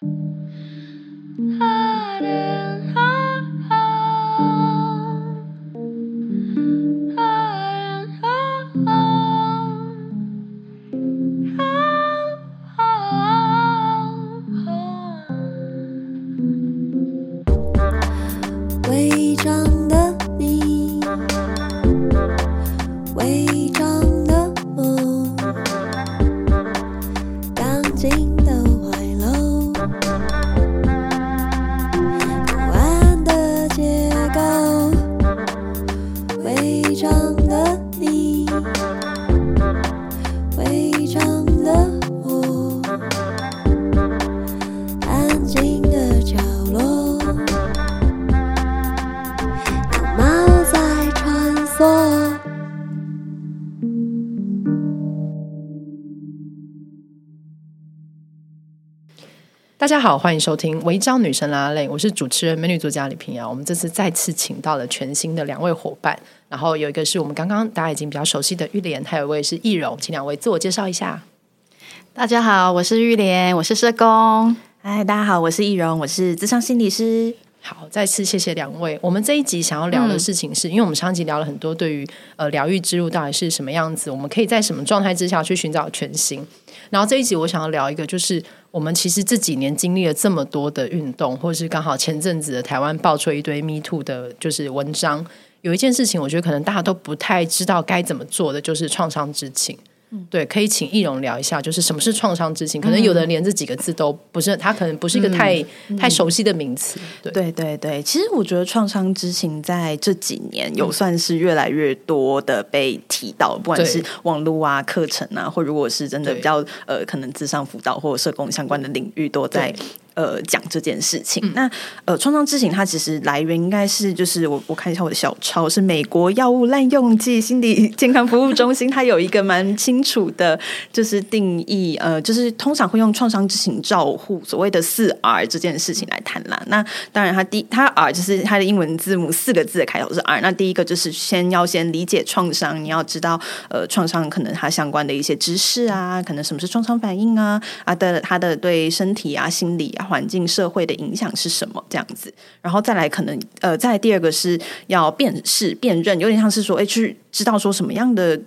大家好，欢迎收听《违章女神拉拉链》，我是主持人美女作家李平瑶。我们这次再次请到了全新的两位伙伴，然后有一个是我们刚刚大家已经比较熟悉的玉莲，还有一位是易容，请两位自我介绍一下。大家好，我是玉莲，我是社工。嗨，大家好，我是易容，我是智商心理师。好，再次谢谢两位。我们这一集想要聊的事情是，嗯、因为我们上集聊了很多对于呃疗愈之路到底是什么样子，我们可以在什么状态之下去寻找全新。然后这一集我想要聊一个，就是我们其实这几年经历了这么多的运动，或是刚好前阵子的台湾爆出一堆 Me Too 的，就是文章。有一件事情，我觉得可能大家都不太知道该怎么做的，就是创伤知情。对，可以请易容聊一下，就是什么是创伤知情？可能有的人连这几个字都不是，他可能不是一个太、嗯、太熟悉的名词。对对对对，其实我觉得创伤知情在这几年有算是越来越多的被提到，不管是网络啊、课程啊，或如果是真的比较呃，可能智商辅导或者社工相关的领域都在。呃，讲这件事情，嗯、那呃，创伤知情它其实来源应该是就是我我看一下我的小抄，是美国药物滥用剂心理健康服务中心，它有一个蛮清楚的，就是定义，呃，就是通常会用创伤知情照护所谓的四 R 这件事情来谈啦。那当然，它第它 R 就是它的英文字母四个字的开头是 R。那第一个就是先要先理解创伤，你要知道呃，创伤可能它相关的一些知识啊，可能什么是创伤反应啊啊的，它的对身体啊、心理啊。环境社会的影响是什么？这样子，然后再来可能呃，再第二个是要辨识、辨认，有点像是说，哎，去知道说什么样的。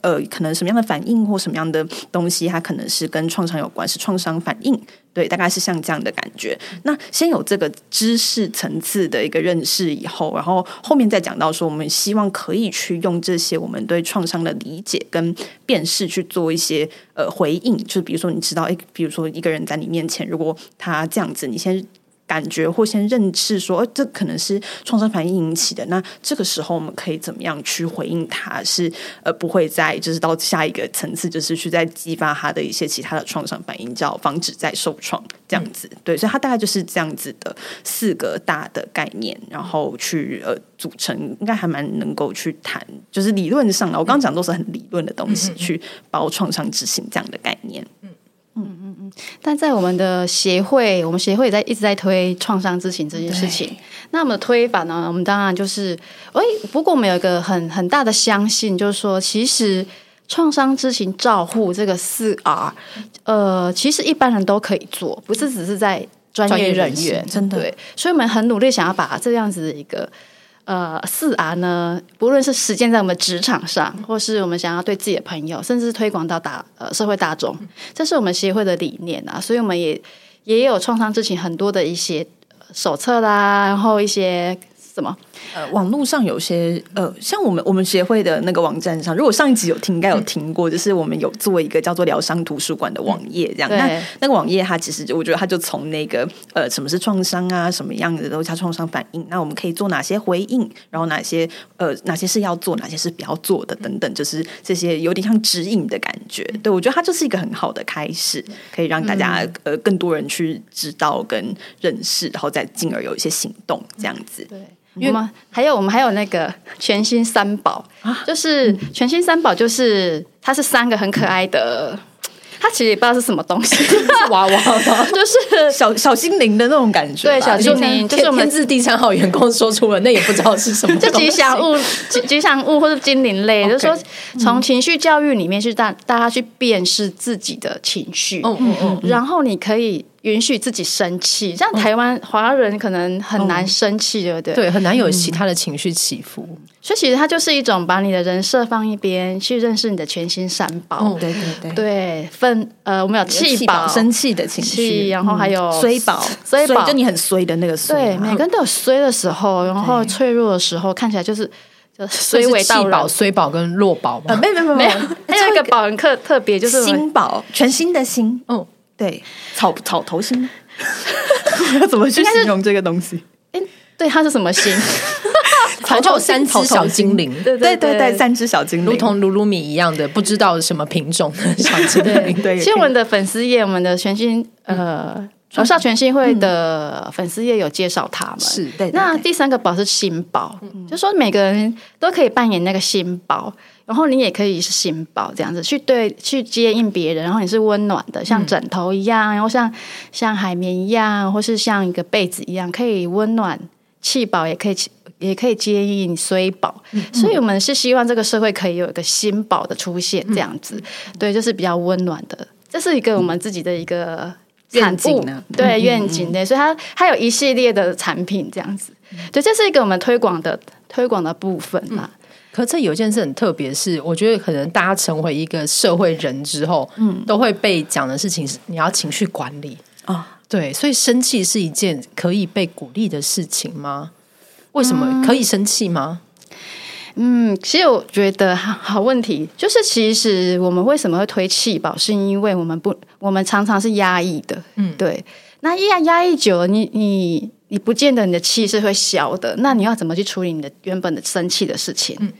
呃，可能什么样的反应或什么样的东西，它可能是跟创伤有关，是创伤反应，对，大概是像这样的感觉。那先有这个知识层次的一个认识以后，然后后面再讲到说，我们希望可以去用这些我们对创伤的理解跟辨识去做一些呃回应，就是比如说你知道，哎，比如说一个人在你面前，如果他这样子，你先。感觉或先认识说，哦，这可能是创伤反应引起的。那这个时候我们可以怎么样去回应他？是呃，不会再就是到下一个层次，就是去再激发他的一些其他的创伤反应，叫防止再受创这样子。对，所以它大概就是这样子的四个大的概念，然后去呃组成，应该还蛮能够去谈，就是理论上的。我刚刚讲都是很理论的东西，去包创伤执行这样的概念。嗯。嗯嗯嗯，但在我们的协会，我们协会也在一直在推创伤知情这件事情。那我们的推法呢？我们当然就是，哎，不过我们有一个很很大的相信，就是说，其实创伤知情照护这个四 R，呃，其实一般人都可以做，不是只是在专业人员，真的。对，所以我们很努力想要把这样子的一个。呃，四 R 呢，不论是实践在我们职场上，或是我们想要对自己的朋友，甚至推广到大呃社会大众，这是我们协会的理念啊。所以我们也也有创伤之情很多的一些手册啦，然后一些。什么？呃，网络上有些呃，像我们我们协会的那个网站上，如果上一集有听，应该有听过，嗯、就是我们有做一个叫做疗伤图书馆的网页，这样。嗯、那那个网页它其实我觉得它就从那个呃，什么是创伤啊，什么样的都叫创伤反应，那我们可以做哪些回应，然后哪些呃哪些是要做，哪些是不要做的等等，就是这些有点像指引的感觉。对，我觉得它就是一个很好的开始，可以让大家、嗯、呃更多人去知道跟认识，然后再进而有一些行动这样子。对。我们还有我们还有那个全新三宝，就是全新三宝，就是它是三个很可爱的，它其实也不知道是什么东西，是娃娃吗？就是小小精灵的那种感觉。对，小精灵就是我们自第三号员工说出了，那也不知道是什么，就吉祥物、吉吉祥物或者精灵类，就是说从情绪教育里面去带大家去辨识自己的情绪，嗯嗯嗯，然后你可以。允许自己生气，像台湾华人可能很难生气，对不对？对，很难有其他的情绪起伏。所以其实它就是一种把你的人设放一边，去认识你的全新三宝。对对对，对，愤呃，我们有气宝，生气的情绪，然后还有衰宝，衰宝就你很衰的那个衰。对，每个人都有衰的时候，然后脆弱的时候，看起来就是就衰为气宝、衰宝跟弱宝嘛。没有没有没有，还有一个宝很特特别，就是新宝，全新的新。嗯，对，草草头新。要怎么去形容这个东西？哎，对，它是什么星？草头三只小精灵，对对对对，三只小精灵，如同噜噜米一样的，不知道什么品种的小精灵。对，其实我们的粉丝页，我们的全新呃，崇尚全新会的粉丝页有介绍他们。是，对。那第三个宝是新宝，就说每个人都可以扮演那个新宝。然后你也可以是新宝这样子去对去接应别人，然后你是温暖的，像枕头一样，然后像像海绵一样，或是像一个被子一样，可以温暖气宝，也可以也可以接应衰宝。嗯、所以我们是希望这个社会可以有一个新宝的出现，这样子，嗯、对，就是比较温暖的。这是一个我们自己的一个愿景呢，对愿景的，所以它它有一系列的产品这样子，对，这是一个我们推广的推广的部分嘛。嗯。可这有一件事很特别，是我觉得可能大家成为一个社会人之后，嗯，都会被讲的事情是你要情绪管理。啊，哦、对，所以生气是一件可以被鼓励的事情吗？为什么？可以生气吗？嗯，其实我觉得好好问题，就是其实我们为什么会推气保，是因为我们不，我们常常是压抑的，嗯，对，那压压抑久了，你你你不见得你的气是会消的，那你要怎么去处理你的原本的生气的事情？嗯。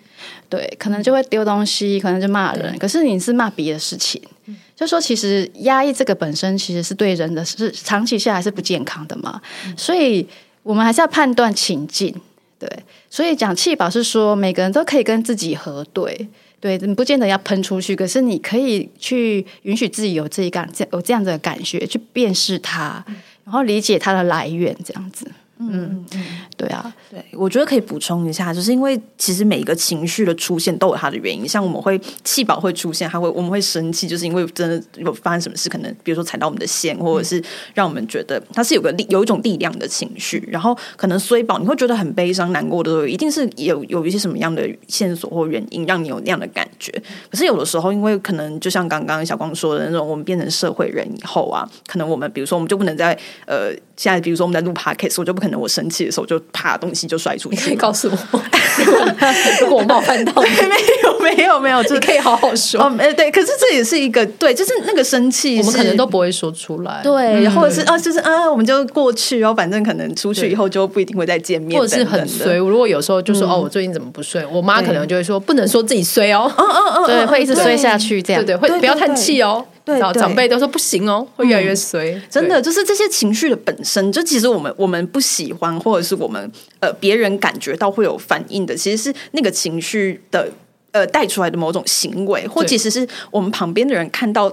对，可能就会丢东西，可能就骂人。可是你是骂别的事情，嗯、就说其实压抑这个本身其实是对人的是长期下来是不健康的嘛。嗯、所以我们还是要判断情境。对，所以讲气保是说每个人都可以跟自己核对。对，你不见得要喷出去，可是你可以去允许自己有这一感，有这样的感觉，去辨识它，然后理解它的来源，这样子。嗯嗯，对啊，对，我觉得可以补充一下，就是因为其实每一个情绪的出现都有它的原因。像我们会气饱会出现，还会我们会生气，就是因为真的有发生什么事，可能比如说踩到我们的线，或者是让我们觉得它是有个力，有一种力量的情绪。然后可能衰饱，你会觉得很悲伤、难过的时候，一定是有有一些什么样的线索或原因让你有那样的感觉。可是有的时候，因为可能就像刚刚小光说的那种，我们变成社会人以后啊，可能我们比如说我们就不能在呃。现在，比如说我们在录 podcast，我就不可能我生气的时候就啪东西就摔出去。你可以告诉我，如果我冒犯到你，没有没有没有，你可以好好说。哦，哎，对，可是这也是一个对，就是那个生气，我们可能都不会说出来。对，或者是啊，就是啊，我们就过去，然后反正可能出去以后就不一定会再见面，或者是很衰。如果有时候就说哦，我最近怎么不睡？我妈可能就会说不能说自己衰哦，嗯嗯嗯，对，会一直衰下去，这样对对，会不要叹气哦。对，长辈都说不行哦，会越来越衰。真的，就是这些情绪的本身，就其实我们我们不喜欢，或者是我们呃别人感觉到会有反应的，其实是那个情绪的呃带出来的某种行为，或其实是我们旁边的人看到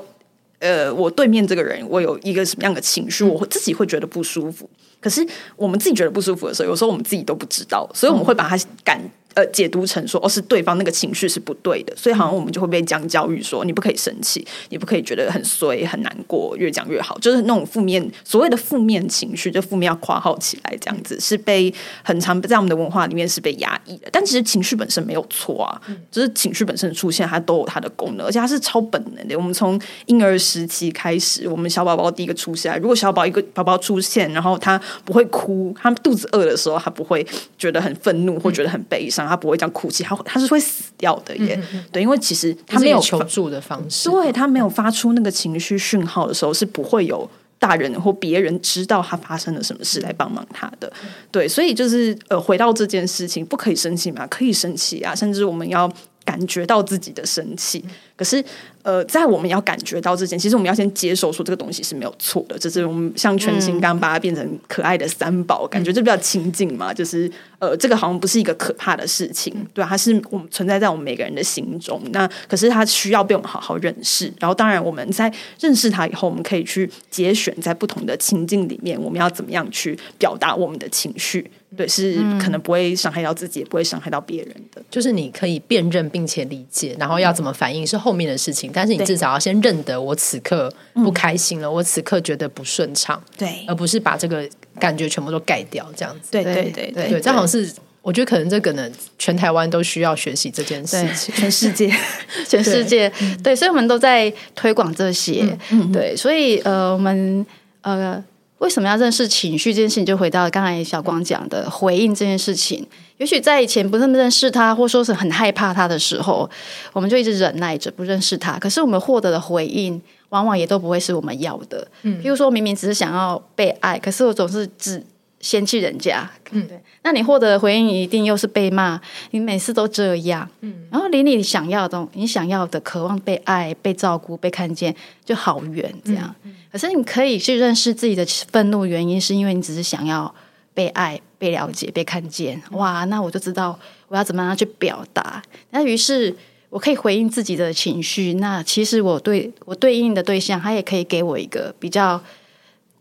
呃我对面这个人，我有一个什么样的情绪，我自己会觉得不舒服。可是我们自己觉得不舒服的时候，有时候我们自己都不知道，所以我们会把它感。呃，解读成说哦，是对方那个情绪是不对的，所以好像我们就会被这样教育说，你不可以生气，你不可以觉得很衰很难过，越讲越好，就是那种负面所谓的负面情绪，就负面要括号起来，这样子是被很常在我们的文化里面是被压抑的。但其实情绪本身没有错啊，就是情绪本身的出现，它都有它的功能，而且它是超本能的。我们从婴儿时期开始，我们小宝宝第一个出现，如果小宝一个宝宝出现，然后他不会哭，他肚子饿的时候，他不会觉得很愤怒或觉得很悲伤。他不会这样哭泣，他他是会死掉的耶。对，因为其实他没有求助的方式，对，他没有发出那个情绪讯号的时候，是不会有大人或别人知道他发生了什么事来帮忙他的。对，所以就是呃，回到这件事情，不可以生气嘛？可以生气啊，甚至我们要感觉到自己的生气。可是。呃，在我们要感觉到之前，其实我们要先接受说这个东西是没有错的。就是我们像全新刚把它变成可爱的三宝，嗯、感觉这比较亲近嘛。就是呃，这个好像不是一个可怕的事情，对，它是我们存在在我们每个人的心中。那可是它需要被我们好好认识。然后，当然我们在认识它以后，我们可以去节选在不同的情境里面，我们要怎么样去表达我们的情绪？对，是可能不会伤害到自己，也不会伤害到别人的。就是你可以辨认并且理解，然后要怎么反应是后面的事情。但是你至少要先认得我此刻不开心了，我此刻觉得不顺畅，对，而不是把这个感觉全部都盖掉，这样子。对对对对，对，这好像是我觉得可能这可能，全台湾都需要学习这件事情，全世界，全世界，对，所以我们都在推广这些，对，所以呃，我们呃。为什么要认识情绪这件事情？就回到刚才小光讲的回应这件事情。也许在以前不那么认识他，或说是很害怕他的时候，我们就一直忍耐着不认识他。可是我们获得的回应，往往也都不会是我们要的。嗯，比如说明明只是想要被爱，可是我总是只嫌弃人家。嗯，对。那你获得的回应一定又是被骂，你每次都这样。嗯，然后离你想要的、你想要的、渴望被爱、被照顾、被看见，就好远。这样。嗯可是你可以去认识自己的愤怒原因，是因为你只是想要被爱、被了解、被看见。哇，那我就知道我要怎么样去表达。那于是我可以回应自己的情绪。那其实我对我对应的对象，他也可以给我一个比较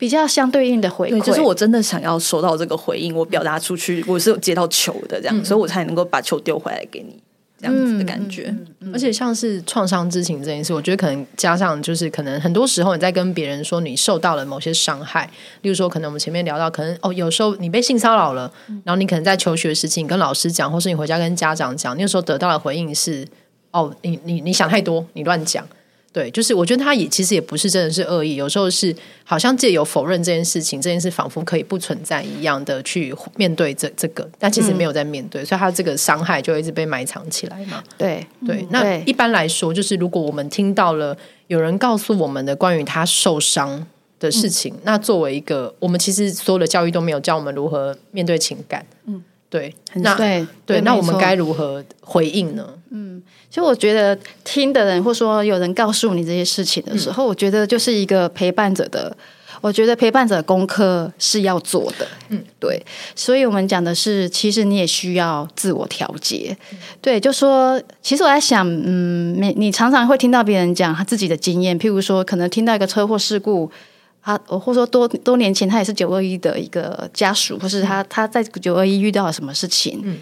比较相对应的回馈。就是我真的想要收到这个回应，我表达出去，我是有接到球的这样，嗯、所以我才能够把球丢回来给你。这样子的感觉，嗯嗯嗯、而且像是创伤之情这件事，我觉得可能加上就是可能很多时候你在跟别人说你受到了某些伤害，例如说可能我们前面聊到，可能哦有时候你被性骚扰了，然后你可能在求学时期你跟老师讲，或是你回家跟家长讲，那个时候得到的回应是哦你你你想太多，你乱讲。对，就是我觉得他也其实也不是真的是恶意，有时候是好像借由否认这件事情，这件事仿佛可以不存在一样的去面对这这个，但其实没有在面对，嗯、所以他这个伤害就一直被埋藏起来嘛。对对，那一般来说，就是如果我们听到了有人告诉我们的关于他受伤的事情，嗯、那作为一个我们其实所有的教育都没有教我们如何面对情感，嗯，对，那对对，那我们该如何回应呢？嗯。其实我觉得听的人，或说有人告诉你这些事情的时候，嗯、我觉得就是一个陪伴者的。我觉得陪伴者的功课是要做的。嗯，对。所以我们讲的是，其实你也需要自我调节。嗯、对，就说其实我在想，嗯，你你常常会听到别人讲他自己的经验，譬如说，可能听到一个车祸事故，他我或者说多多年前他也是九二一的一个家属，或是他他在九二一遇到了什么事情。嗯。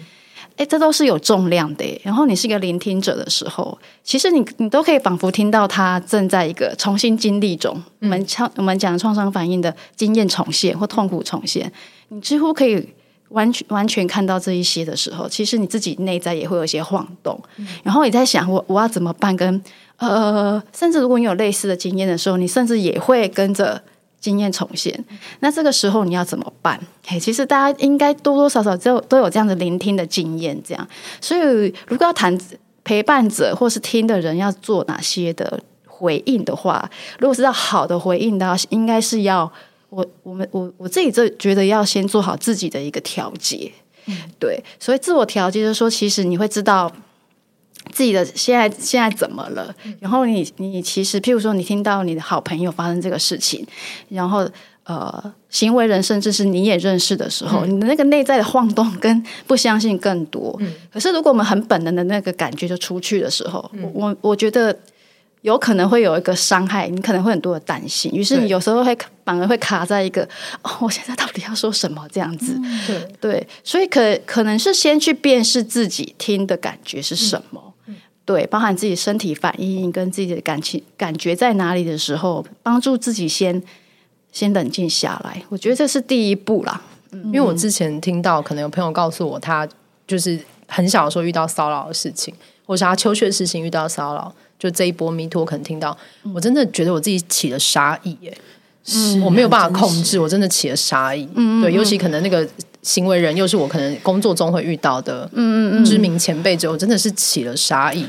哎，这都是有重量的。然后你是一个聆听者的时候，其实你你都可以仿佛听到他正在一个重新经历中。我们创我们讲创伤反应的经验重现或痛苦重现，你几乎可以完全完全看到这一些的时候，其实你自己内在也会有一些晃动。然后你在想，我我要怎么办？跟呃，甚至如果你有类似的经验的时候，你甚至也会跟着。经验重现，那这个时候你要怎么办？嘿，其实大家应该多多少少都都有这样的聆听的经验，这样。所以，如果要谈陪伴者或是听的人要做哪些的回应的话，如果是要好的回应的话，应该是要我我们我我自己这觉得要先做好自己的一个调节。嗯，对，所以自我调节就是说，其实你会知道。自己的现在现在怎么了？然后你你其实，譬如说，你听到你的好朋友发生这个事情，然后呃，行为人甚至是你也认识的时候，嗯、你的那个内在的晃动跟不相信更多。嗯、可是如果我们很本能的那个感觉就出去的时候，嗯、我我觉得有可能会有一个伤害，你可能会很多的担心，于是你有时候会反而会卡在一个哦，我现在到底要说什么这样子？嗯、对对，所以可可能是先去辨识自己听的感觉是什么。嗯对，包含自己身体反应跟自己的感情感觉在哪里的时候，帮助自己先先冷静下来。我觉得这是第一步啦。嗯，因为我之前听到，可能有朋友告诉我，他就是很小的时候遇到骚扰的事情，或是他求学事情遇到骚扰，就这一波 Me Too，可能听到，我真的觉得我自己起了杀意，耶，是我没有办法控制，我真的起了杀意。嗯，对，尤其可能那个。行为人又是我可能工作中会遇到的，嗯嗯知名前辈之后，真的是起了杀意。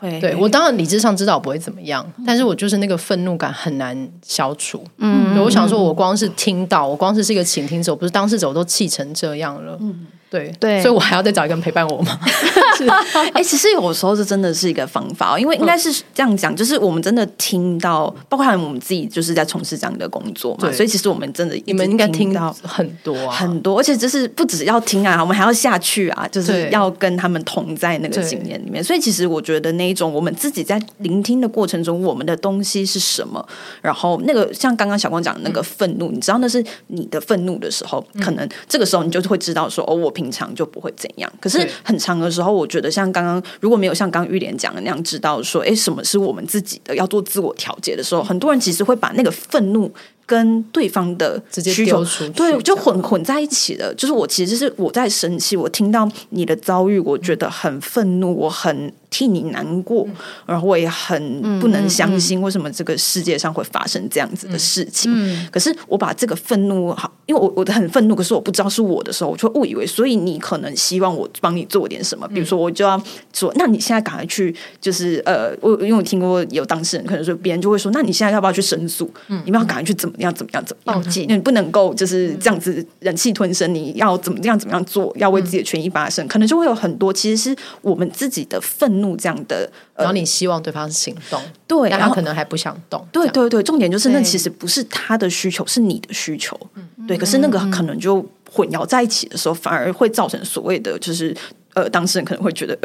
会对我当然理智上知道我不会怎么样，但是我就是那个愤怒感很难消除。嗯，我想说，我光是听到，我光是是一个倾听者，我不是当事者，我都气成这样了。嗯。对。对，所以我还要再找一个人陪伴我吗？是，哎，其实有时候这真的是一个方法，因为应该是这样讲，就是我们真的听到，包括我们自己就是在从事这样的工作嘛，所以其实我们真的，你们应该听到很多很多，而且就是不只要听啊，我们还要下去啊，就是要跟他们同在那个经验里面。所以其实我觉得那一种我们自己在聆听的过程中，我们的东西是什么，然后那个像刚刚小光讲的那个愤怒，你知道那是你的愤怒的时候，可能这个时候你就会知道说，哦，我平。平常就不会怎样。可是很长的时候，我觉得像刚刚如果没有像刚刚玉莲讲的那样，知道说，哎，什么是我们自己的，要做自我调节的时候，很多人其实会把那个愤怒。跟对方的需求，对，就混混在一起的。就是我其实是我在生气，我听到你的遭遇，我觉得很愤怒，我很替你难过，嗯、然后我也很不能相信为什么这个世界上会发生这样子的事情。嗯、可是我把这个愤怒，好，因为我我的很愤怒，可是我不知道是我的时候，我就误以为，所以你可能希望我帮你做点什么，比如说我就要说，那你现在赶快去，就是呃，我因为我听过有当事人可能说别人就会说，那你现在要不要去申诉？嗯、你们要赶快去怎么？样？怎么样？怎么样？报警？你不能够就是这样子忍气吞声。你要怎么样？怎么样做？要为自己的权益发声？嗯、可能就会有很多，其实是我们自己的愤怒这样的。然后你希望对方行动，对，但他可能还不想动。对对对，重点就是那其实不是他的需求，是你的需求。嗯对，可是那个可能就混淆在一起的时候，反而会造成所谓的就是呃，当事人可能会觉得。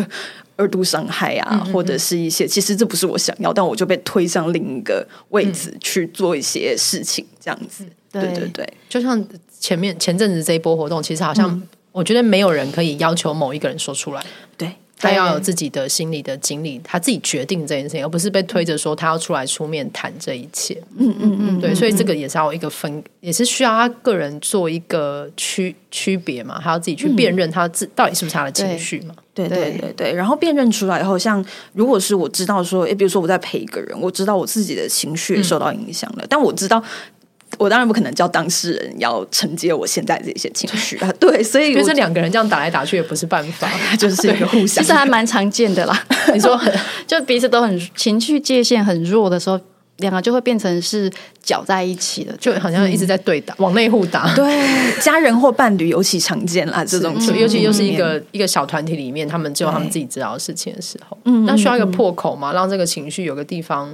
二度伤害啊，或者是一些，其实这不是我想要，但我就被推向另一个位置去做一些事情，这样子。嗯、对对对，就像前面前阵子这一波活动，其实好像我觉得没有人可以要求某一个人说出来。对。他要有自己的心理的经历，他自己决定这件事情，而不是被推着说他要出来出面谈这一切。嗯嗯嗯，对，所以这个也是要一个分，也是需要他个人做一个区区别嘛，他要自己去辨认他自到底是不是他的情绪嘛。对对对对，然后辨认出来以后，像如果是我知道说，哎，比如说我在陪一个人，我知道我自己的情绪受到影响了，但我知道。我当然不可能叫当事人要承接我现在这些情绪啊，对，所以就是两个人这样打来打去也不是办法，就是一个互相，其实还蛮常见的啦。你说，就彼此都很情绪界限很弱的时候，两个就会变成是搅在一起的，就好像一直在对打，往内互打。对，家人或伴侣尤其常见啦，这种尤其又是一个一个小团体里面，他们只有他们自己知道的事情的时候，嗯，那需要一个破口嘛，让这个情绪有个地方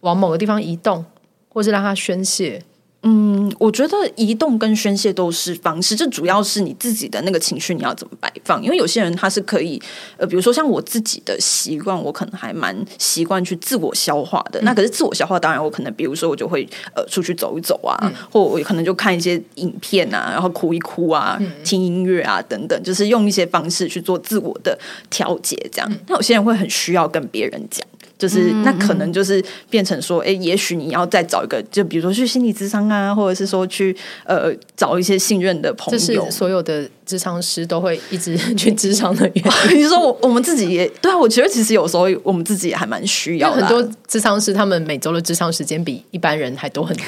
往某个地方移动，或是让它宣泄。嗯，我觉得移动跟宣泄都是方式，这主要是你自己的那个情绪你要怎么摆放。因为有些人他是可以，呃，比如说像我自己的习惯，我可能还蛮习惯去自我消化的。嗯、那可是自我消化，当然我可能比如说我就会呃出去走一走啊，嗯、或我可能就看一些影片啊，然后哭一哭啊，嗯、听音乐啊等等，就是用一些方式去做自我的调节。这样，嗯、那有些人会很需要跟别人讲。就是那可能就是变成说，哎、欸，也许你要再找一个，就比如说去心理咨商啊，或者是说去呃找一些信任的朋友。所有的咨商师都会一直 去咨商的原因。你说我我们自己也对啊，我觉得其实有时候我们自己也还蛮需要的。很多咨商师他们每周的咨商时间比一般人还多很多。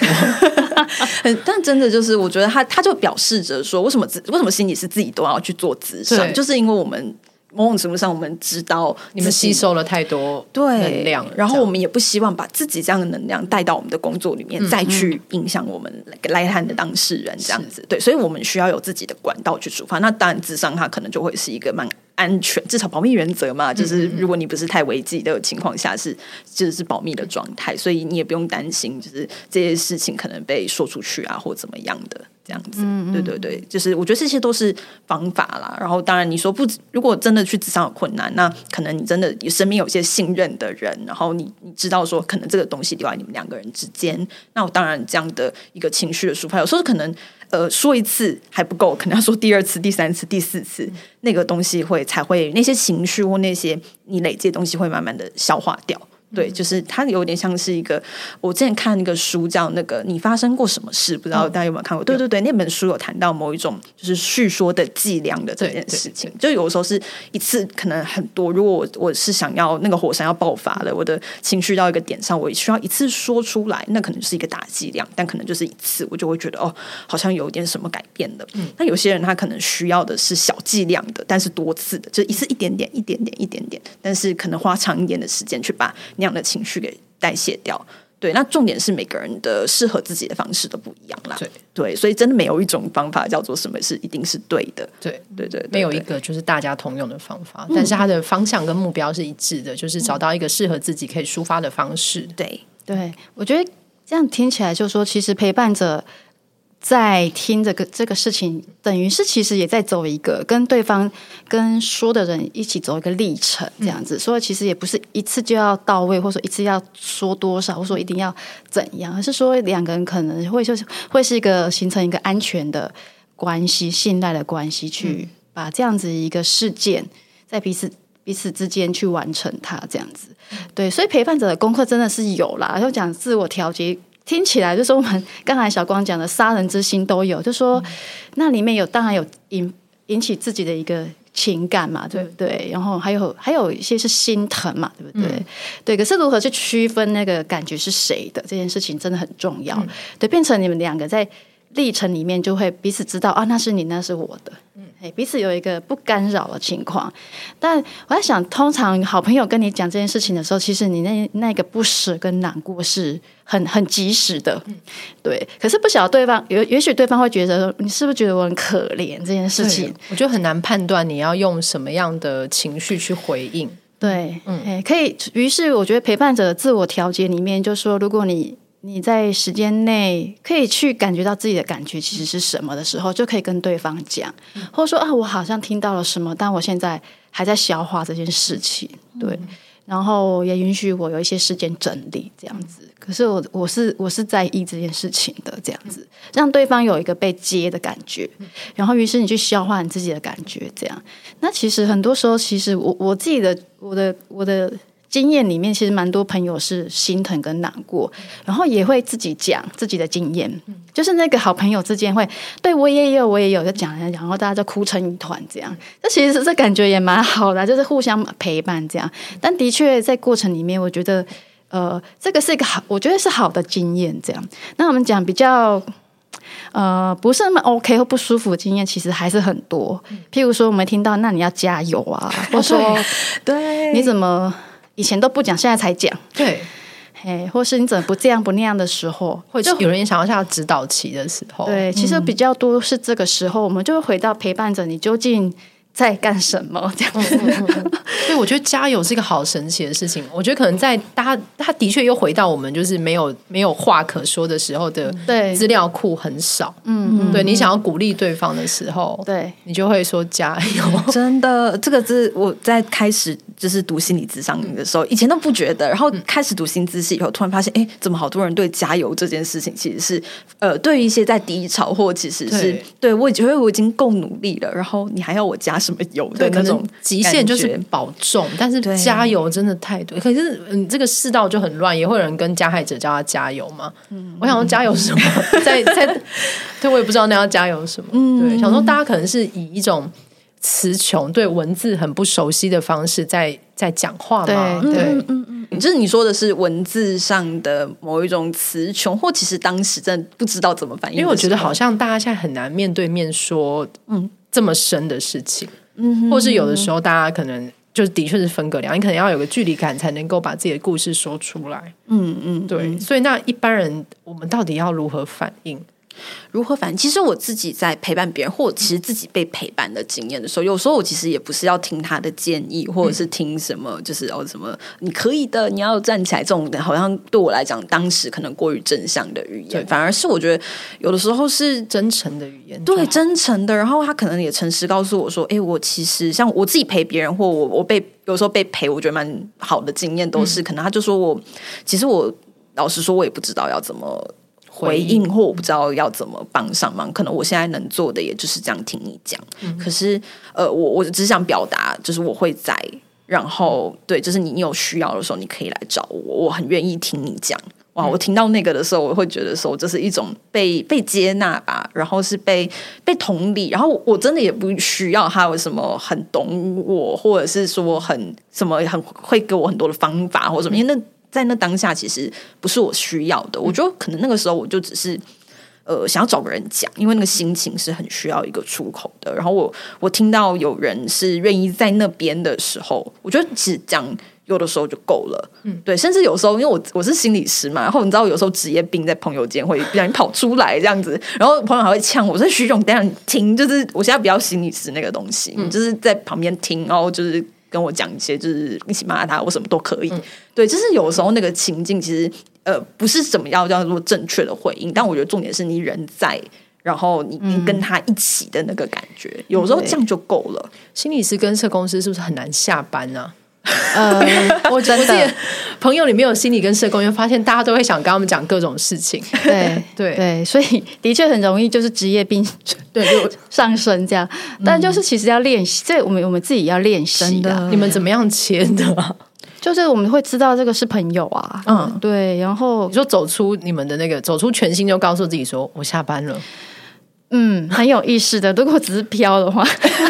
但真的就是，我觉得他他就表示着说，为什么为什么心理是自己都要去做咨商，就是因为我们。某种程度上，我们知道你们吸收了太多能量，然后我们也不希望把自己这样的能量带到我们的工作里面，嗯、再去影响我们来谈的当事人这样子。对，所以我们需要有自己的管道去出发。那当然，智商它可能就会是一个蛮安全，至少保密原则嘛，就是如果你不是太危机的情况下，是就是保密的状态，所以你也不用担心，就是这些事情可能被说出去啊，或怎么样的。这样子，嗯嗯对对对，就是我觉得这些都是方法啦。然后，当然你说不，如果真的去职场有困难，那可能你真的你身边有一些信任的人，然后你你知道说，可能这个东西留在你们两个人之间。那我当然这样的一个情绪的抒发，有时候可能呃说一次还不够，可能要说第二次、第三次、第四次，那个东西会才会那些情绪或那些你累积的东西会慢慢的消化掉。对，就是它有点像是一个，我之前看一个书叫那个你发生过什么事，不知道大家有没有看过？对对对，那本书有谈到某一种就是叙说的剂量的这件事情，就有时候是一次可能很多。如果我我是想要那个火山要爆发了，我的情绪到一个点上，我需要一次说出来，那可能是一个大剂量，但可能就是一次，我就会觉得哦，好像有点什么改变的。嗯，那有些人他可能需要的是小剂量的，但是多次的，就一次一点点、一点点、一点点，但是可能花长一点的时间去把。那样的情绪给代谢掉，对，那重点是每个人的适合自己的方式都不一样啦，对。对，所以真的没有一种方法叫做什么是一定是对的，对对对，没有一个就是大家通用的方法，嗯、但是它的方向跟目标是一致的，就是找到一个适合自己可以抒发的方式，对。对，我觉得这样听起来就是说，其实陪伴者。在听这个这个事情，等于是其实也在走一个跟对方跟说的人一起走一个历程，这样子。嗯、所以其实也不是一次就要到位，或者说一次要说多少，或者说一定要怎样，而是说两个人可能会就是会是一个形成一个安全的关系、信赖的关系去，把这样子一个事件在彼此彼此之间去完成它，这样子。对，所以陪伴者的功课真的是有啦。就讲自我调节，听起来就是我们刚才小光讲的杀人之心都有，就说那里面有当然有引引起自己的一个。情感嘛，对不对？然后还有还有一些是心疼嘛，对不对？嗯、对，可是如何去区分那个感觉是谁的这件事情真的很重要。嗯、对，变成你们两个在历程里面就会彼此知道啊，那是你，那是我的。嗯，彼此有一个不干扰的情况。但我在想，通常好朋友跟你讲这件事情的时候，其实你那那个不舍跟难过是很很及时的。嗯、对。可是不晓得对方，也也许对方会觉得，你是不是觉得我很可怜这件事情？我觉得很难判断你要用什么样的情绪去回应。对，嗯，可以。于是我觉得陪伴者的自我调节里面，就是说如果你。你在时间内可以去感觉到自己的感觉其实是什么的时候，就可以跟对方讲，或者说啊，我好像听到了什么，但我现在还在消化这件事情，对，然后也允许我有一些时间整理这样子。可是我我是我是在意这件事情的，这样子。让对方有一个被接的感觉，然后于是你去消化你自己的感觉，这样。那其实很多时候，其实我我自己的我的我的。经验里面其实蛮多朋友是心疼跟难过，然后也会自己讲自己的经验，就是那个好朋友之间会对我也有我也有就讲讲，然后大家就哭成一团这样。那其实这感觉也蛮好的，就是互相陪伴这样。但的确在过程里面，我觉得呃，这个是一个好，我觉得是好的经验这样。那我们讲比较呃不是那么 OK 或不舒服的经验，其实还是很多。譬如说，我们听到那你要加油啊，或者说 对你怎么。以前都不讲，现在才讲。对，嘿，或是你怎么不这样不那样的时候，或者有人想要下指导期的时候，对，其实比较多是这个时候，嗯、我们就会回到陪伴着你究竟在干什么这样子。所以、嗯嗯嗯、我觉得加油是一个好神奇的事情。我觉得可能在大家他的确又回到我们就是没有没有话可说的时候的，对，资料库很少。嗯嗯，对，你想要鼓励对方的时候，对你就会说加油。真的，这个是我在开始。就是读心理咨商的时候，以前都不觉得，然后开始读心咨系以后，突然发现，哎，怎么好多人对加油这件事情，其实是呃，对于一些在低潮或其实是对，对我觉得我已经够努力了，然后你还要我加什么油的那种极限就是保重，但是加油真的太多。可是你，这个世道就很乱，也会有人跟加害者叫他加油嘛。嗯，我想说加油什么，在在，对我也不知道那要加油什么。嗯，对，想说大家可能是以一种。词穷，对文字很不熟悉的方式在在讲话嘛？对，对嗯嗯嗯，就是你说的是文字上的某一种词穷，或其实当时真的不知道怎么反应。因为我觉得好像大家现在很难面对面说嗯这么深的事情，嗯，或是有的时候大家可能就的确是分隔两，你可能要有个距离感才能够把自己的故事说出来。嗯嗯，对，所以那一般人我们到底要如何反应？如何反应？其实我自己在陪伴别人，或者其实自己被陪伴的经验的时候，有时候我其实也不是要听他的建议，或者是听什么，就是哦什么你可以的，你要站起来这种的，好像对我来讲，当时可能过于正向的语言，反而是我觉得有的时候是真诚的语言，对，真诚的。然后他可能也诚实告诉我说：“哎，我其实像我自己陪别人，或我我被有时候被陪，我觉得蛮好的经验，都是、嗯、可能他就说我其实我老实说，我也不知道要怎么。”回应或我不知道要怎么帮上忙，可能我现在能做的也就是这样听你讲。嗯、可是，呃，我我只想表达，就是我会在，然后对，就是你你有需要的时候，你可以来找我，我很愿意听你讲。哇，我听到那个的时候，我会觉得说这是一种被被接纳吧，然后是被被同理，然后我真的也不需要他有什么很懂我，或者是说很什么很会给我很多的方法或者什么，因为那。在那当下，其实不是我需要的。我觉得可能那个时候，我就只是呃想要找个人讲，因为那个心情是很需要一个出口的。然后我我听到有人是愿意在那边的时候，我觉得其实讲有的时候就够了。嗯，对，甚至有时候，因为我我是心理师嘛，然后你知道有时候职业病在朋友间会不小心跑出来这样子，然后朋友还会呛我说：“徐总，等下你听，就是我现在比较心理师那个东西，嗯、就是在旁边听，然后就是。”跟我讲一些，就是一起骂他，我什么都可以。嗯、对，就是有时候那个情境，其实呃不是怎么样叫做正确的回应，但我觉得重点是你人在，然后你你跟他一起的那个感觉，嗯、有时候这样就够了。心理师跟社工师是不是很难下班呢、啊？呃，我真的朋友里面有心理跟社工，因为发现大家都会想跟他们讲各种事情。对 对对，所以的确很容易就是职业病对就上升这样。但就是其实要练习，这我们我们自己要练习的。你们怎么样切的？就是我们会知道这个是朋友啊，嗯，对。然后你说走出你们的那个，走出全心，就告诉自己说我下班了。嗯，很有意识的。如果只是飘的话，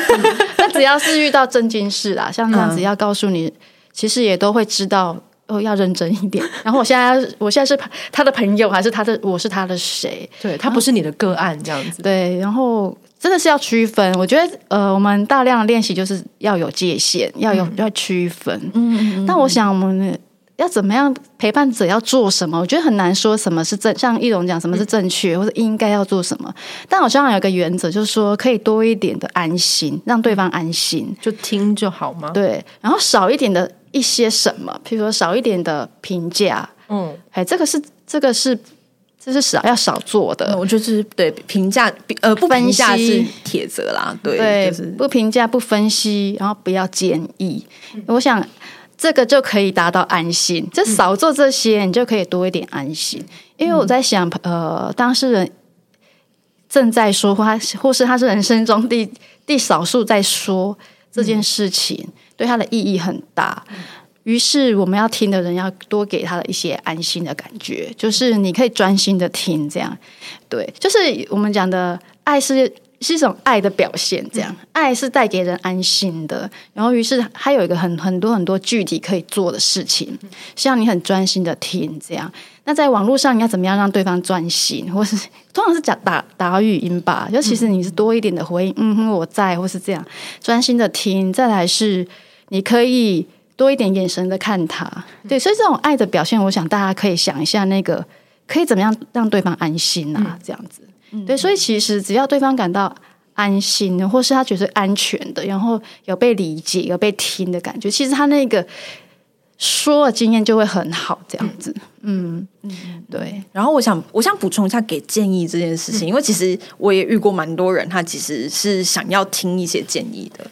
那 只要是遇到正经事啦，像这样子要告诉你，其实也都会知道哦，要认真一点。然后我现在，我现在是他的朋友，还是他的？我是他的谁？对，他不是你的个案，这样子。对，然后真的是要区分。我觉得，呃，我们大量的练习就是要有界限，要有要区分。嗯嗯嗯。但我想我们。要怎么样陪伴者要做什么？我觉得很难说什么是正，像易容讲什么是正确，或者应该要做什么。但我希望有一个原则，就是说可以多一点的安心，让对方安心，就听就好吗？对，然后少一点的一些什么，譬如说少一点的评价。嗯，哎，这个是这个是这是少要少做的。我觉得是对评价，呃，不评价是铁则啦。对，对，就是不评价不分析，然后不要建议。嗯，我想。这个就可以达到安心，就少做这些，你就可以多一点安心。因为我在想，呃，当事人正在说话，或是他是人生中第第少数在说这件事情，对他的意义很大。于是我们要听的人要多给他的一些安心的感觉，就是你可以专心的听，这样对，就是我们讲的爱是。是一种爱的表现，这样爱是带给人安心的。然后，于是还有一个很很多很多具体可以做的事情，希望你很专心的听。这样，那在网络上你要怎么样让对方专心，或是通常是讲打打语音吧？就其实你是多一点的回应，嗯哼，我在，或是这样专心的听。再来是你可以多一点眼神的看他，对。所以这种爱的表现，我想大家可以想一下，那个可以怎么样让对方安心啊？这样子。对，所以其实只要对方感到安心，或是他觉得安全的，然后有被理解、有被听的感觉，其实他那个说的经验就会很好，这样子。嗯嗯，对。然后我想，我想补充一下给建议这件事情，因为其实我也遇过蛮多人，他其实是想要听一些建议的。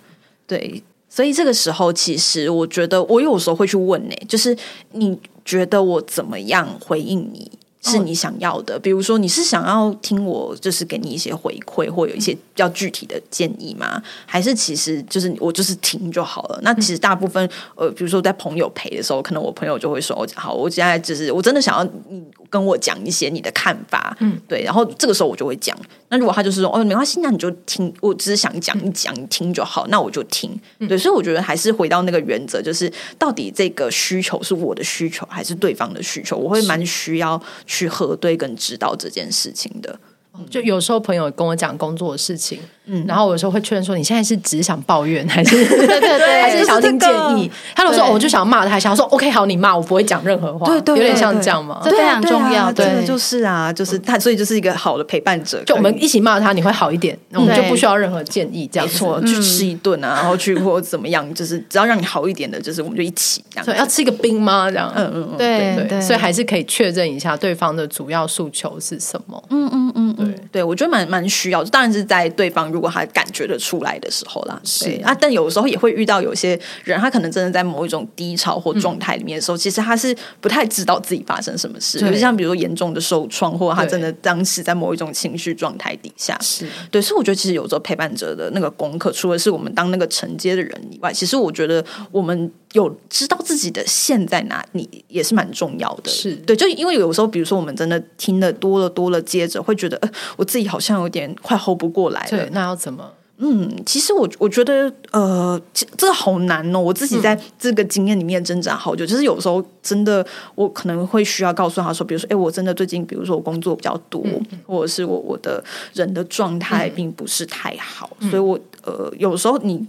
对，所以这个时候，其实我觉得我有时候会去问呢，就是你觉得我怎么样回应你？是你想要的，比如说你是想要听我，就是给你一些回馈，或有一些比较具体的建议吗？还是其实就是我就是听就好了？那其实大部分呃，比如说在朋友陪的时候，可能我朋友就会说：“好，我现在就是我真的想要你跟我讲一些你的看法。”嗯，对。然后这个时候我就会讲。那如果他就是说：“哦，没关系，那你就听，我只是想讲一讲，你听就好。”那我就听。对，所以我觉得还是回到那个原则，就是到底这个需求是我的需求还是对方的需求？我会蛮需要。去核对跟知道这件事情的。就有时候朋友跟我讲工作的事情，嗯，然后我有时候会确认说，你现在是只想抱怨，还是？对 对对，还是想要听建议？他有时候，我就想要骂他，想要说，OK，好，你骂我不会讲任何话，对对，有点像这样嘛？这非常重要，对，就是啊，就是他，所以就是一个好的陪伴者。就我们一起骂他，你会好一点，我们就不需要任何建议，这样错去吃一顿啊，然后去或怎么样，就是只要让你好一点的，就是我们就一起这样。要吃一个冰吗？这样，嗯嗯嗯，对对，所以还是可以确认一下对方的主要诉求是什么。嗯嗯嗯，对。对，我觉得蛮。蛮需要，当然是在对方如果他感觉得出来的时候啦。是啊，但有时候也会遇到有些人，他可能真的在某一种低潮或状态里面的时候，嗯、其实他是不太知道自己发生什么事。就，像比如说严重的受创，或者他真的当时在某一种情绪状态底下，是对。所以我觉得，其实有时候陪伴者的那个功课，除了是我们当那个承接的人以外，其实我觉得我们有知道自己的线在哪里，也是蛮重要的。是对，就因为有时候，比如说我们真的听的多了多了，接着会觉得，呃，我自己好像有点快 hold 不过来了。对，那要怎么？嗯，其实我我觉得，呃，这个好难哦。我自己在这个经验里面挣扎好久，嗯、就是有时候真的，我可能会需要告诉他说，比如说，哎，我真的最近，比如说我工作比较多，嗯、或者是我我的人的状态并不是太好，嗯、所以我呃，有时候你。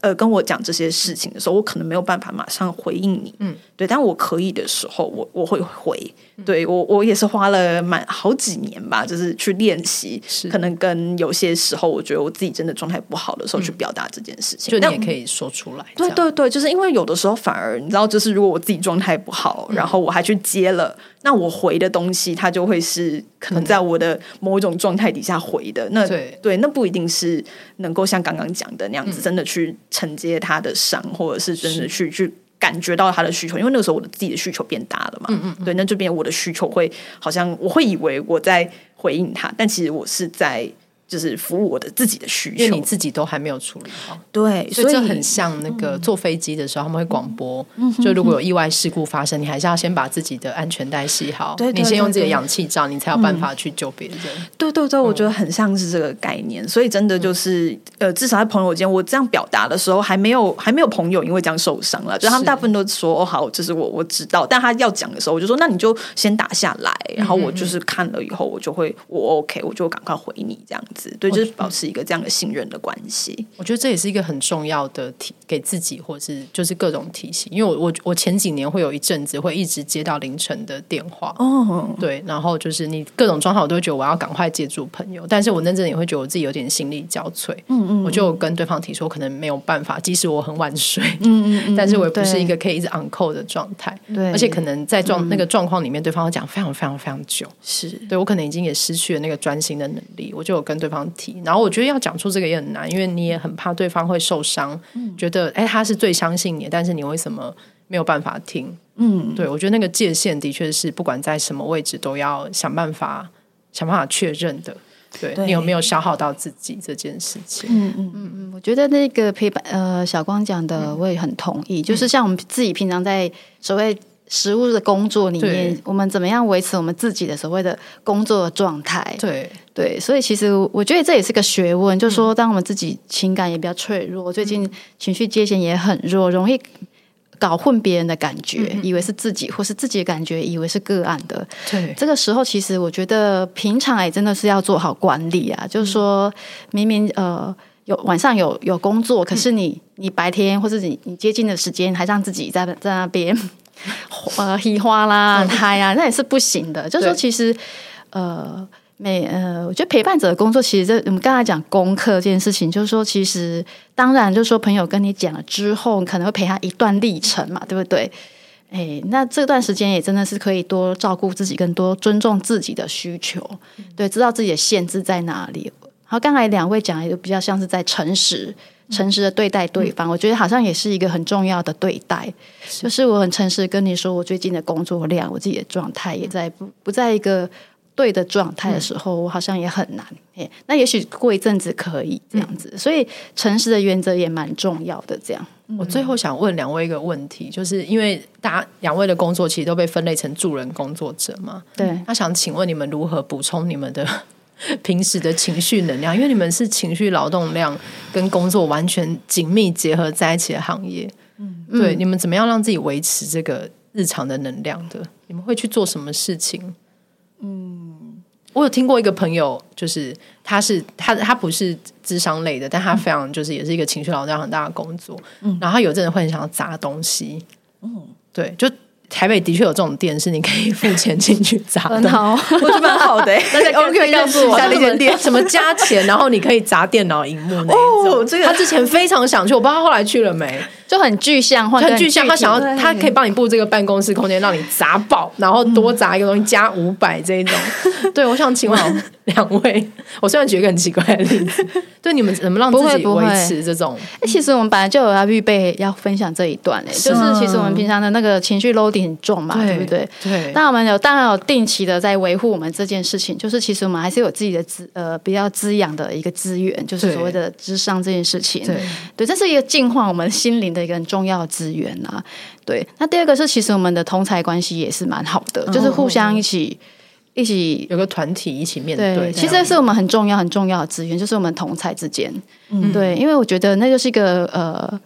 呃，跟我讲这些事情的时候，我可能没有办法马上回应你，嗯，对，但我可以的时候，我我会回，对我我也是花了蛮好几年吧，就是去练习，是。可能跟有些时候，我觉得我自己真的状态不好的时候，去表达这件事情，就你也可以说出来，对对对，就是因为有的时候反而你知道，就是如果我自己状态不好，然后我还去接了，那我回的东西，它就会是可能在我的某一种状态底下回的，那对对，那不一定是能够像刚刚讲的那样子，真的去。承接他的伤，或者是真的去去感觉到他的需求，因为那个时候我的自己的需求变大了嘛。嗯嗯嗯对，那这边我的需求会好像我会以为我在回应他，但其实我是在。就是服务我的自己的需求，因为你自己都还没有处理好。对，所以这很像那个坐飞机的时候，他们会广播，就如果有意外事故发生，你还是要先把自己的安全带系好，你先用自己的氧气罩，你才有办法去救别人。对对对，我觉得很像是这个概念。所以真的就是，呃，至少在朋友间，我这样表达的时候，还没有还没有朋友因为这样受伤了。就他们大部分都说哦好，就是我我知道，但他要讲的时候，我就说那你就先打下来，然后我就是看了以后，我就会我 OK，我就赶快回你这样子。对，就是保持。一个这样的信任的关系，我觉得这也是一个很重要的提给自己，或是就是各种提醒。因为我我我前几年会有一阵子会一直接到凌晨的电话，哦，对，然后就是你各种状态，我都会觉得我要赶快接住朋友，但是我那阵也会觉得我自己有点心力交瘁，嗯嗯，我就跟对方提说，可能没有办法，即使我很晚睡，嗯嗯，但是我也不是一个可以一直 on call 的状态，对，而且可能在状那个状况里面，对方要讲非常非常非常久，是。对我可能已经也失去了那个专心的能力，我就有跟对方提，然后我。觉得要讲出这个也很难，因为你也很怕对方会受伤，嗯、觉得哎，他是最相信你，但是你为什么没有办法听？嗯，对，我觉得那个界限的确是不管在什么位置都要想办法想办法确认的。对，对你有没有消耗到自己这件事情？嗯嗯嗯嗯，我觉得那个陪伴，呃，小光讲的我也很同意，嗯、就是像我们自己平常在所谓。实务的工作里面，我们怎么样维持我们自己的所谓的工作状态？对。对，所以其实我觉得这也是个学问，就是说，当我们自己情感也比较脆弱，嗯、最近情绪界限也很弱，容易搞混别人的感觉，嗯、以为是自己，或是自己的感觉，以为是个案的。对，这个时候其实我觉得平常也真的是要做好管理啊，就是说明明呃有晚上有有工作，可是你你白天或者你你接近的时间，还让自己在在那边。呃，嘻花啦，嗨呀，那也是不行的。就是说，其实，呃，每呃，我觉得陪伴者的工作，其实这我们刚才讲功课这件事情，就是说，其实当然，就是说，朋友跟你讲了之后，可能会陪他一段历程嘛，对不对？哎，那这段时间也真的是可以多照顾自己，更多尊重自己的需求，对，知道自己的限制在哪里。好，刚才两位讲的就比较像是在诚实。诚实的对待对方，我觉得好像也是一个很重要的对待。就是我很诚实跟你说，我最近的工作量，我自己的状态也在不不在一个对的状态的时候，我好像也很难。那也许过一阵子可以这样子。所以诚实的原则也蛮重要的。这样，我最后想问两位一个问题，就是因为大家两位的工作其实都被分类成助人工作者嘛？对。那想请问你们如何补充你们的？平时的情绪能量，因为你们是情绪劳动量跟工作完全紧密结合在一起的行业，嗯，对，你们怎么样让自己维持这个日常的能量的？你们会去做什么事情？嗯，我有听过一个朋友，就是他是他他不是智商类的，但他非常就是也是一个情绪劳动量很大的工作，嗯，然后他有阵人会很想要砸东西，嗯，对，就。台北的确有这种店，是你可以付钱进去砸的，好，我觉得蛮好的。那你可以告诉我那间店什么加钱，然后你可以砸电脑荧幕那一种。这个他之前非常想去，我不知道他后来去了没。就很具象，化很具象。他想要，他可以帮你布这个办公室空间，让你砸爆，然后多砸一个东西加五百这一种。对，我想请问两位，我虽然举一个很奇怪的例子，对你们怎么让自己维持这种？哎，其实我们本来就有要预备要分享这一段嘞，就是其实我们平常的那个情绪 loading 很重嘛，对不对？对。那我们有当然有定期的在维护我们这件事情，就是其实我们还是有自己的资呃比较滋养的一个资源，就是所谓的智商这件事情。对，对，这是一个净化我们心灵的。一个很重要的资源啊，对。那第二个是，其实我们的同才关系也是蛮好的，就是互相一起一起有个团体一起面对。对，其实是我们很重要很重要的资源，就是我们同才之间。嗯，对，因为我觉得那就是一个呃。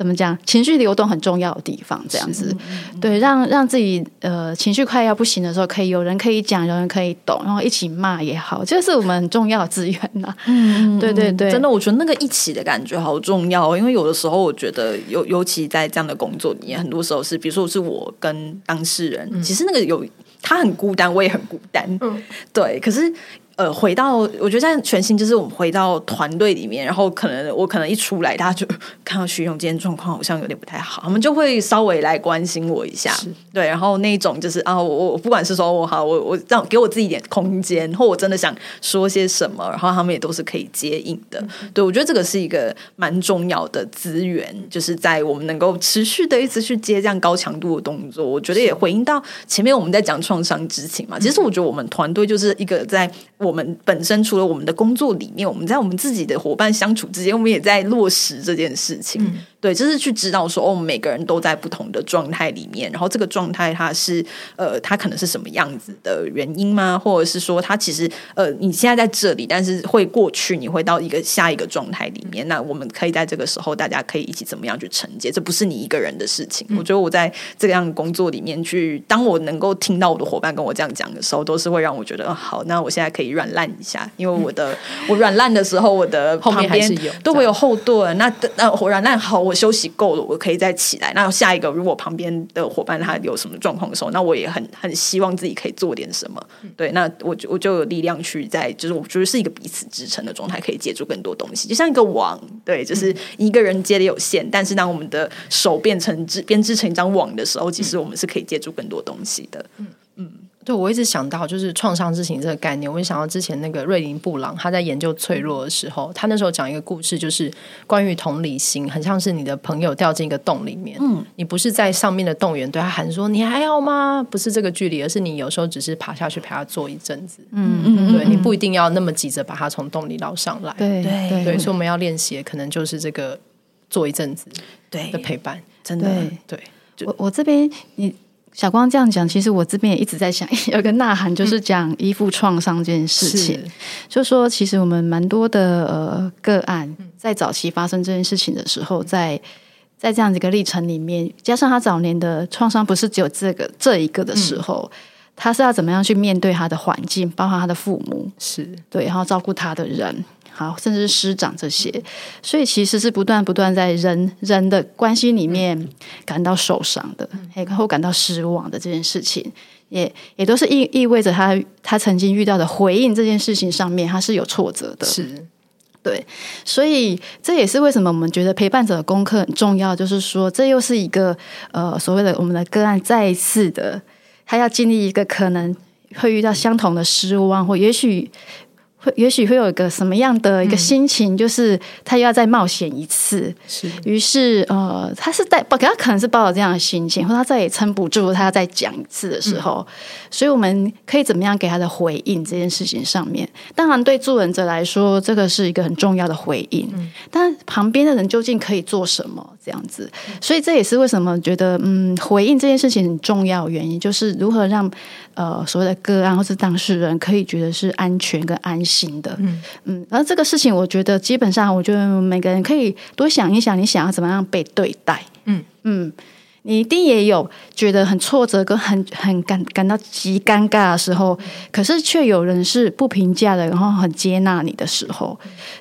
怎么讲？情绪流动很重要的地方，这样子，对，让让自己呃情绪快要不行的时候，可以有人可以讲，有人可以懂，然后一起骂也好，这是我们很重要的资源呐。嗯，对对对，真的，我觉得那个一起的感觉好重要，因为有的时候我觉得，尤尤其在这样的工作里面，很多时候是，比如说是我跟当事人，嗯、其实那个有他很孤单，我也很孤单，嗯，对，可是。呃，回到我觉得在全新就是我们回到团队里面，然后可能我可能一出来，大家就 看到徐勇今天状况好像有点不太好，他们就会稍微来关心我一下，对，然后那种就是啊，我我不管是说我好，我我让给我自己一点空间，或我真的想说些什么，然后他们也都是可以接应的，对，我觉得这个是一个蛮重要的资源，就是在我们能够持续的一直去接这样高强度的动作，我觉得也回应到前面我们在讲创伤之情嘛，其实我觉得我们团队就是一个在我我们本身除了我们的工作里面，我们在我们自己的伙伴相处之间，我们也在落实这件事情。对，就是去知道说，哦，每个人都在不同的状态里面，然后这个状态它是呃，它可能是什么样子的原因吗？或者是说，它其实呃，你现在在这里，但是会过去，你会到一个下一个状态里面。那我们可以在这个时候，大家可以一起怎么样去承接？这不是你一个人的事情。嗯、我觉得我在这个样的工作里面去，当我能够听到我的伙伴跟我这样讲的时候，都是会让我觉得，哦、好，那我现在可以软烂一下，因为我的、嗯、我软烂的时候，我的旁边后面还是有都会有后盾。那那我软烂好。我休息够了，我可以再起来。那下一个，如果旁边的伙伴他有什么状况的时候，那我也很很希望自己可以做点什么。对，那我就我就有力量去在，就是我觉得是一个彼此支撑的状态，可以接住更多东西，就像一个网。对，就是一个人接的有限，但是当我们的手变成织编织成一张网的时候，其实我们是可以接住更多东西的。嗯嗯。对，我一直想到就是创伤之情这个概念，我就想到之前那个瑞林布朗他在研究脆弱的时候，他那时候讲一个故事，就是关于同理心，很像是你的朋友掉进一个洞里面，嗯，你不是在上面的动员对他喊说你还好吗？不是这个距离，而是你有时候只是爬下去陪他坐一阵子，嗯嗯，对，你不一定要那么急着把他从洞里捞上来，对对对，所以我们要练习，可能就是这个坐一阵子对的陪伴，真的对，对我我这边你。小光这样讲，其实我这边也一直在想，有个呐喊，就是讲依附创伤这件事情。嗯、就说其实我们蛮多的呃个案，在早期发生这件事情的时候，在在这样子一个历程里面，加上他早年的创伤不是只有这个这一个的时候，嗯、他是要怎么样去面对他的环境，包括他的父母，是对，然后照顾他的人。好，甚至是师长这些，所以其实是不断不断在人人的关系里面感到受伤的，然后感到失望的这件事情，也也都是意意味着他他曾经遇到的回应这件事情上面，他是有挫折的，是。对，所以这也是为什么我们觉得陪伴者的功课很重要，就是说这又是一个呃所谓的我们的个案再一次的，他要经历一个可能会遇到相同的失望，或也许。会也许会有一个什么样的一个心情，嗯、就是他又要再冒险一次。是，于是呃，他是带，他可能是抱着这样的心情，或他再也撑不住，他要再讲一次的时候，嗯、所以我们可以怎么样给他的回应这件事情上面？当然，对助人者来说，这个是一个很重要的回应。嗯、但旁边的人究竟可以做什么？这样子，所以这也是为什么觉得嗯，回应这件事情很重要原因，就是如何让呃所谓的个案或是当事人可以觉得是安全跟安心的。嗯嗯，而这个事情，我觉得基本上，我觉得每个人可以多想一想，你想要怎么样被对待。嗯嗯。你一定也有觉得很挫折跟很很感感到极尴尬的时候，可是却有人是不评价的，然后很接纳你的时候，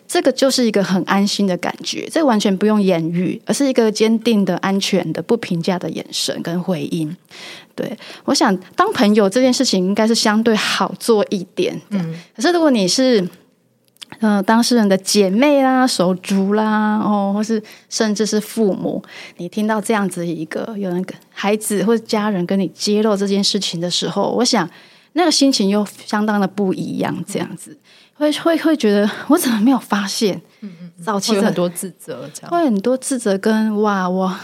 这个就是一个很安心的感觉。这完全不用言语，而是一个坚定的、安全的、不评价的眼神跟回应。对，我想当朋友这件事情应该是相对好做一点。嗯，可是如果你是。呃，当事人的姐妹啦、手足啦，哦，或是甚至是父母，你听到这样子一个有人跟孩子或者家人跟你揭露这件事情的时候，我想那个心情又相当的不一样。这样子会会会觉得我怎么没有发现？嗯嗯，早期会很多自责，这样会很多自责跟哇，我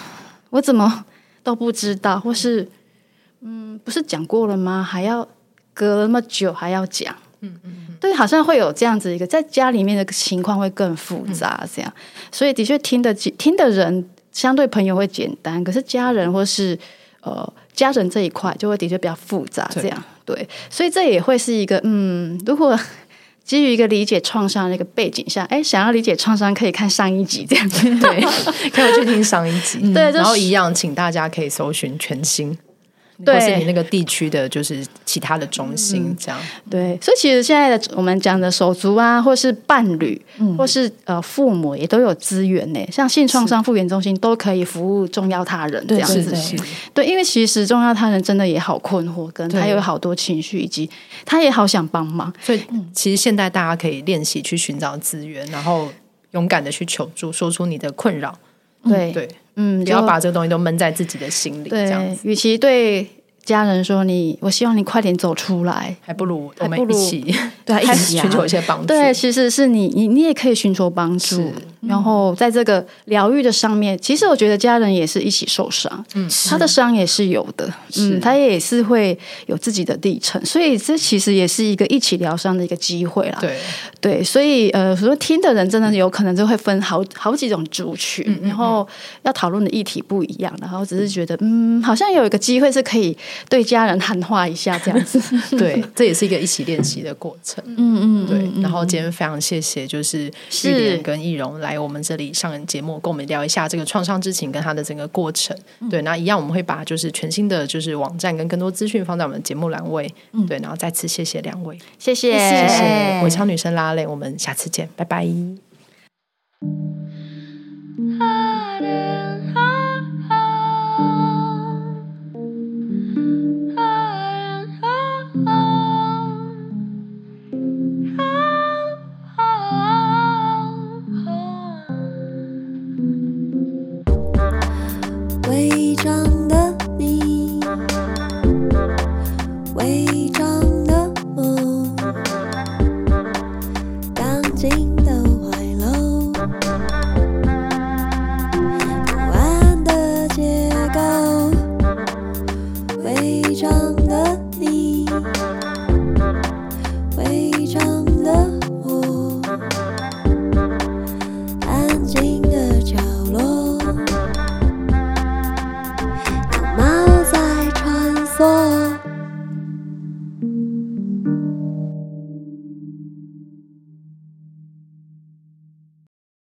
我怎么都不知道，或是嗯，不是讲过了吗？还要隔了那么久还要讲？嗯嗯。对，好像会有这样子一个，在家里面的情况会更复杂，这样，所以的确听的听的人相对朋友会简单，可是家人或是呃家人这一块就会的确比较复杂，这样对，对，所以这也会是一个嗯，如果 基于一个理解创伤的那个背景下，哎，想要理解创伤可以看上一集这样。子，对，可以去听上一集，对，然后一样，请大家可以搜寻全新。对，或是你那个地区的，就是其他的中心这样。对，所以其实现在的我们讲的手足啊，或是伴侣，嗯、或是呃父母，也都有资源呢。像性创伤复原中心都可以服务重要他人这样子。对，对，因为其实重要他人真的也好困惑，跟他有好多情绪，以及他也好想帮忙。所以，其实现在大家可以练习去寻找资源，然后勇敢的去求助，说出你的困扰。对对。嗯，不要把这个东西都闷在自己的心里。对，这样子，与其对家人说你，我希望你快点走出来，还不如我们一起，对，一起寻求一些帮助。对，其实是你，你，你也可以寻求帮助。然后在这个疗愈的上面，其实我觉得家人也是一起受伤，嗯，他的伤也是有的，嗯，他也是会有自己的历程，所以这其实也是一个一起疗伤的一个机会啦。对。对，所以呃，说听的人真的有可能就会分好好几种族群，然后要讨论的议题不一样，然后只是觉得嗯，好像有一个机会是可以对家人喊话一下这样子，对，这也是一个一起练习的过程，嗯嗯，对。然后今天非常谢谢，就是玉莲跟易容来。我们这里上节目，跟我们聊一下这个创伤之情跟它的整个过程。嗯、对，那一样我们会把就是全新的就是网站跟更多资讯放在我们的节目栏位。嗯、对，然后再次谢谢两位，谢谢谢谢，我超女生拉蕾，我们下次见，拜拜。